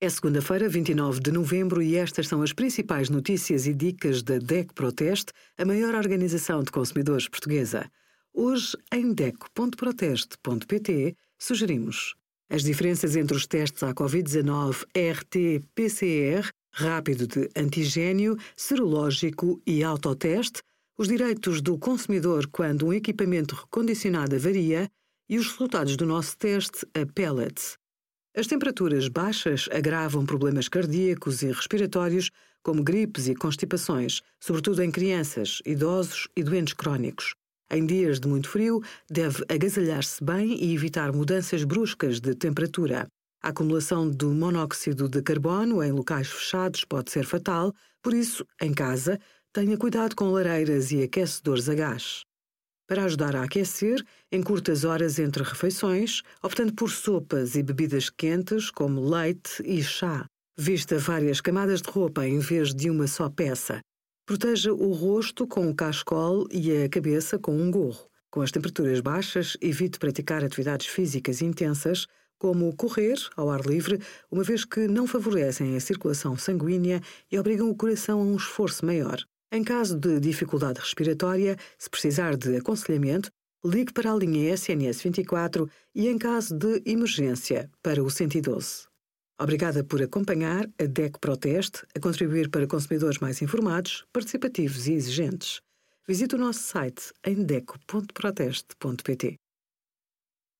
É segunda-feira, 29 de novembro, e estas são as principais notícias e dicas da DEC Proteste, a maior organização de consumidores portuguesa. Hoje, em DEC.proteste.pt, sugerimos as diferenças entre os testes à Covid-19 RT-PCR, rápido de antigênio, serológico e autoteste, os direitos do consumidor quando um equipamento recondicionado avaria e os resultados do nosso teste a pellets. As temperaturas baixas agravam problemas cardíacos e respiratórios, como gripes e constipações, sobretudo em crianças, idosos e doentes crónicos. Em dias de muito frio, deve agasalhar-se bem e evitar mudanças bruscas de temperatura. A acumulação do monóxido de carbono em locais fechados pode ser fatal, por isso, em casa, tenha cuidado com lareiras e aquecedores a gás para ajudar a aquecer em curtas horas entre refeições, optando por sopas e bebidas quentes como leite e chá. Vista várias camadas de roupa em vez de uma só peça. Proteja o rosto com um cascol e a cabeça com um gorro. Com as temperaturas baixas, evite praticar atividades físicas intensas, como correr ao ar livre, uma vez que não favorecem a circulação sanguínea e obrigam o coração a um esforço maior. Em caso de dificuldade respiratória, se precisar de aconselhamento, ligue para a linha SNS 24 e, em caso de emergência, para o 112. Obrigada por acompanhar a DEC Proteste a contribuir para consumidores mais informados, participativos e exigentes. Visite o nosso site em deco.proteste.pt.